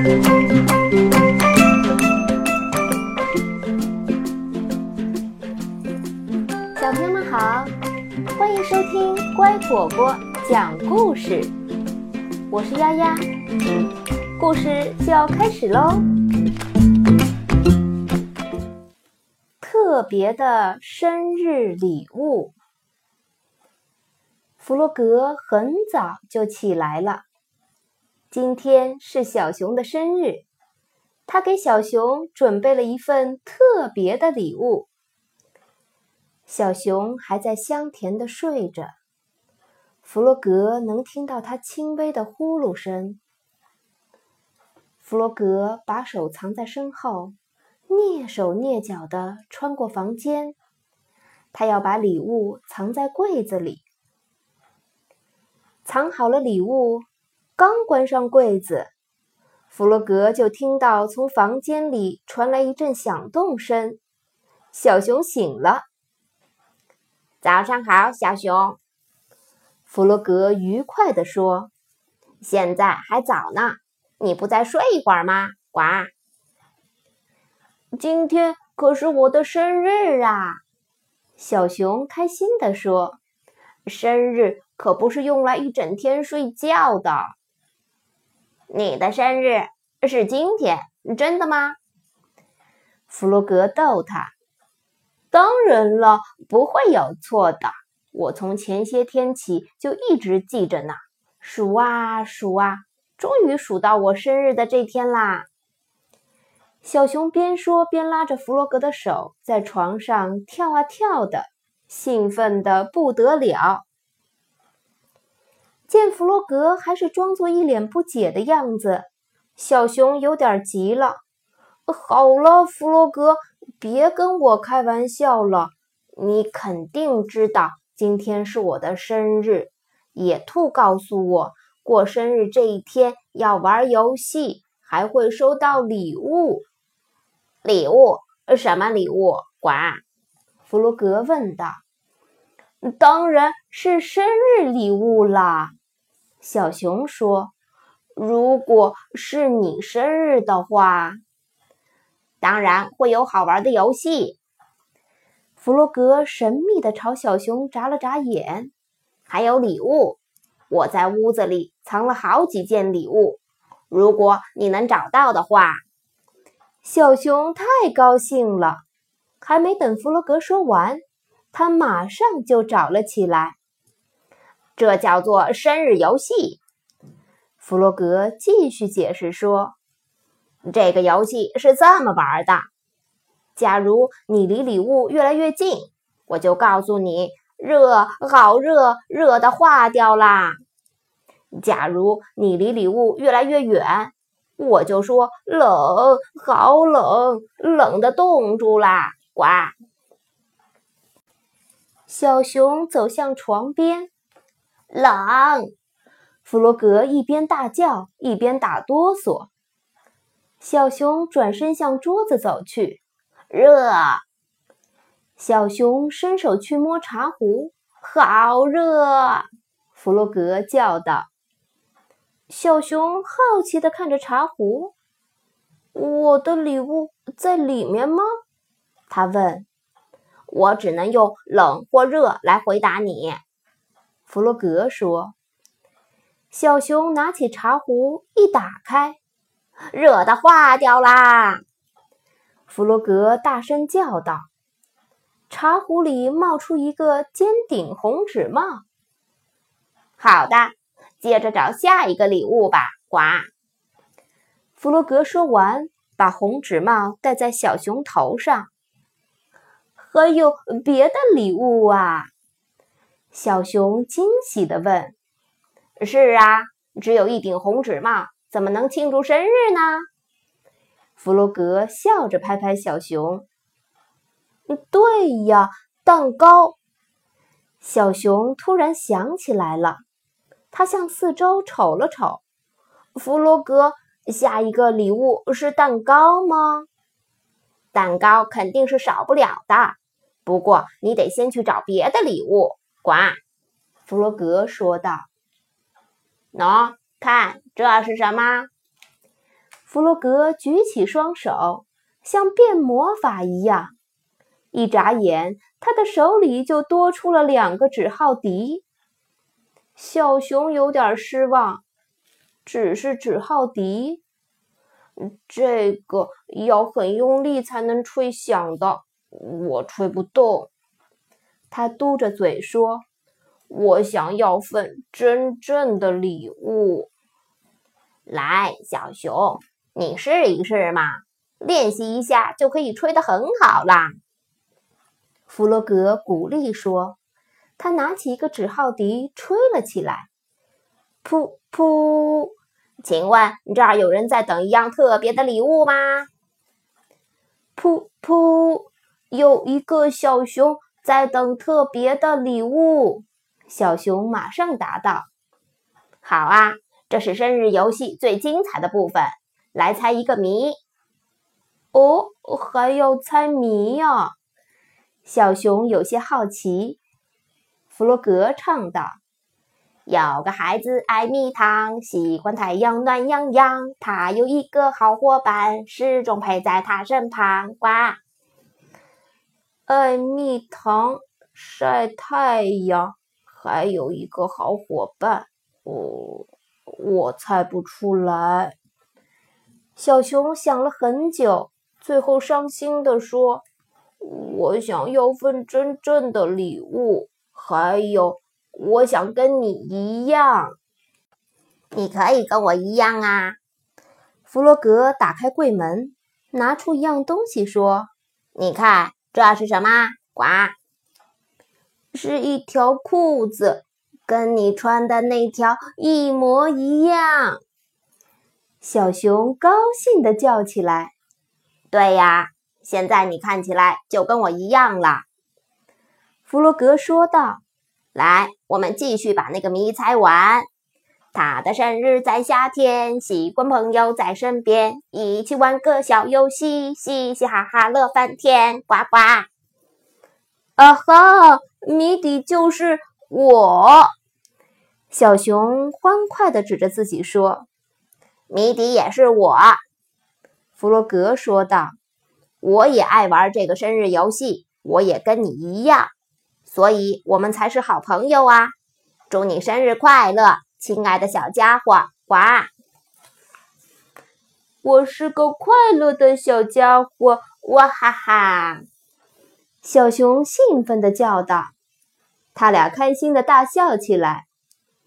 小朋友们好，欢迎收听乖果果讲故事。我是丫丫，故事就要开始喽。特别的生日礼物。弗洛格很早就起来了。今天是小熊的生日，他给小熊准备了一份特别的礼物。小熊还在香甜的睡着，弗洛格能听到他轻微的呼噜声。弗洛格把手藏在身后，蹑手蹑脚地穿过房间，他要把礼物藏在柜子里。藏好了礼物，刚关上柜子，弗洛格就听到从房间里传来一阵响动声。小熊醒了。早上好，小熊。弗洛格愉快地说：“现在还早呢，你不再睡一会儿吗？”呱。今天可是我的生日啊！小熊开心地说：“生日。”可不是用来一整天睡觉的。你的生日是今天，真的吗？弗洛格逗他。当然了，不会有错的。我从前些天起就一直记着呢，数啊数啊，终于数到我生日的这天啦。小熊边说边拉着弗洛格的手，在床上跳啊跳的，兴奋的不得了。见弗洛格还是装作一脸不解的样子，小熊有点急了。好了，弗洛格，别跟我开玩笑了。你肯定知道今天是我的生日。野兔告诉我，过生日这一天要玩游戏，还会收到礼物。礼物？什么礼物？呱！弗洛格问道。当然是生日礼物啦。小熊说：“如果是你生日的话，当然会有好玩的游戏。”弗洛格神秘地朝小熊眨了眨眼。还有礼物，我在屋子里藏了好几件礼物。如果你能找到的话，小熊太高兴了。还没等弗洛格说完，他马上就找了起来。这叫做生日游戏。弗洛格继续解释说：“这个游戏是这么玩的：假如你离礼物越来越近，我就告诉你热，好热，热的化掉啦；假如你离礼物越来越远，我就说冷，好冷，冷的冻住啦。”呱。小熊走向床边。冷，弗洛格一边大叫一边打哆嗦。小熊转身向桌子走去。热，小熊伸手去摸茶壶。好热，弗洛格叫道。小熊好奇地看着茶壶。我的礼物在里面吗？他问。我只能用冷或热来回答你。弗洛格说：“小熊拿起茶壶一打开，热的化掉啦！”弗洛格大声叫道：“茶壶里冒出一个尖顶红纸帽。”好的，接着找下一个礼物吧，呱！弗洛格说完，把红纸帽戴在小熊头上。还有别的礼物啊？小熊惊喜地问：“是啊，只有一顶红纸帽，怎么能庆祝生日呢？”弗洛格笑着拍拍小熊：“对呀，蛋糕。”小熊突然想起来了，他向四周瞅了瞅：“弗洛格，下一个礼物是蛋糕吗？”“蛋糕肯定是少不了的，不过你得先去找别的礼物。”呱，弗洛格说道：“喏，看这是什么？”弗洛格举起双手，像变魔法一样，一眨眼，他的手里就多出了两个纸号笛。小熊有点失望，只是纸号笛，这个要很用力才能吹响的，我吹不动。他嘟着嘴说：“我想要份真正的礼物。”来，小熊。你试一试嘛，练习一下就可以吹得很好啦。弗洛格鼓励说：“他拿起一个纸号笛，吹了起来。噗噗，请问这儿有人在等一样特别的礼物吗？”噗噗，有一个小熊在等特别的礼物。小熊马上答道：“好啊，这是生日游戏最精彩的部分。”来猜一个谜哦，还要猜谜呀？小熊有些好奇。弗洛格唱道：“有个孩子爱蜜糖，喜欢太阳暖洋洋。他有一个好伙伴，始终陪在他身旁。”呱！爱蜜糖，晒太阳，还有一个好伙伴。我，我猜不出来。小熊想了很久，最后伤心地说：“我想要份真正的礼物，还有，我想跟你一样。你可以跟我一样啊！”弗洛格打开柜门，拿出一样东西，说：“你看，这是什么？呱，是一条裤子，跟你穿的那条一模一样。”小熊高兴地叫起来：“对呀，现在你看起来就跟我一样了。”弗洛格说道：“来，我们继续把那个谜猜完。他的生日在夏天，喜欢朋友在身边，一起玩个小游戏，嘻嘻哈哈乐翻天。”呱呱！啊哈，谜底就是我！小熊欢快地指着自己说。谜底也是我，弗洛格说道：“我也爱玩这个生日游戏，我也跟你一样，所以我们才是好朋友啊！祝你生日快乐，亲爱的小家伙！”呱！我是个快乐的小家伙！哇哈哈！小熊兴奋地叫道。他俩开心地大笑起来。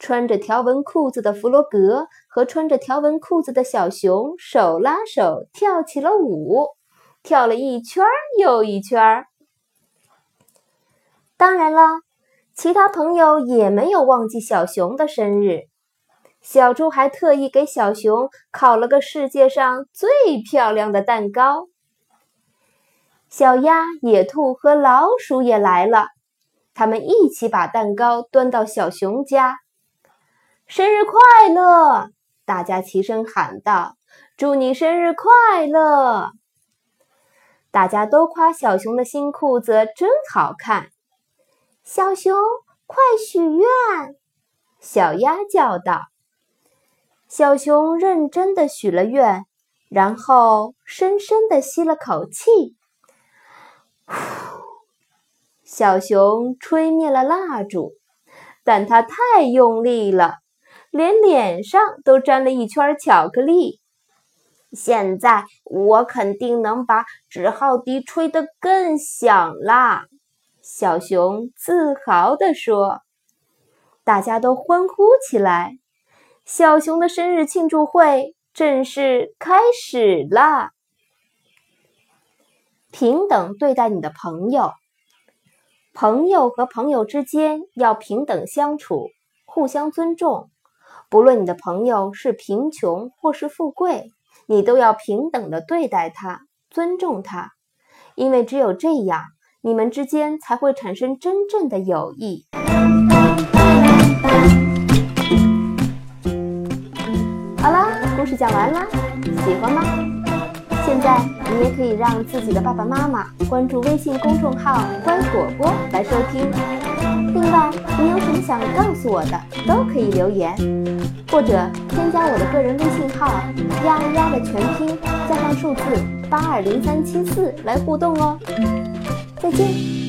穿着条纹裤子的弗洛格和穿着条纹裤子的小熊手拉手跳起了舞，跳了一圈又一圈。当然了，其他朋友也没有忘记小熊的生日。小猪还特意给小熊烤了个世界上最漂亮的蛋糕。小鸭、野兔和老鼠也来了，他们一起把蛋糕端到小熊家。生日快乐！大家齐声喊道：“祝你生日快乐！”大家都夸小熊的新裤子真好看。小熊，快许愿！小鸭叫道。小熊认真的许了愿，然后深深的吸了口气。小熊吹灭了蜡烛，但它太用力了。连脸上都沾了一圈巧克力。现在我肯定能把纸号笛吹得更响啦！小熊自豪地说。大家都欢呼起来。小熊的生日庆祝会正式开始啦！平等对待你的朋友，朋友和朋友之间要平等相处，互相尊重。不论你的朋友是贫穷或是富贵，你都要平等的对待他，尊重他，因为只有这样，你们之间才会产生真正的友谊。好啦，故事讲完啦，喜欢吗？现在你也可以让自己的爸爸妈妈关注微信公众号“乖果果”来收听。另外，你有什么想告诉我的，都可以留言。或者添加我的个人微信号“丫丫”的全拼加上数字八二零三七四来互动哦。再见。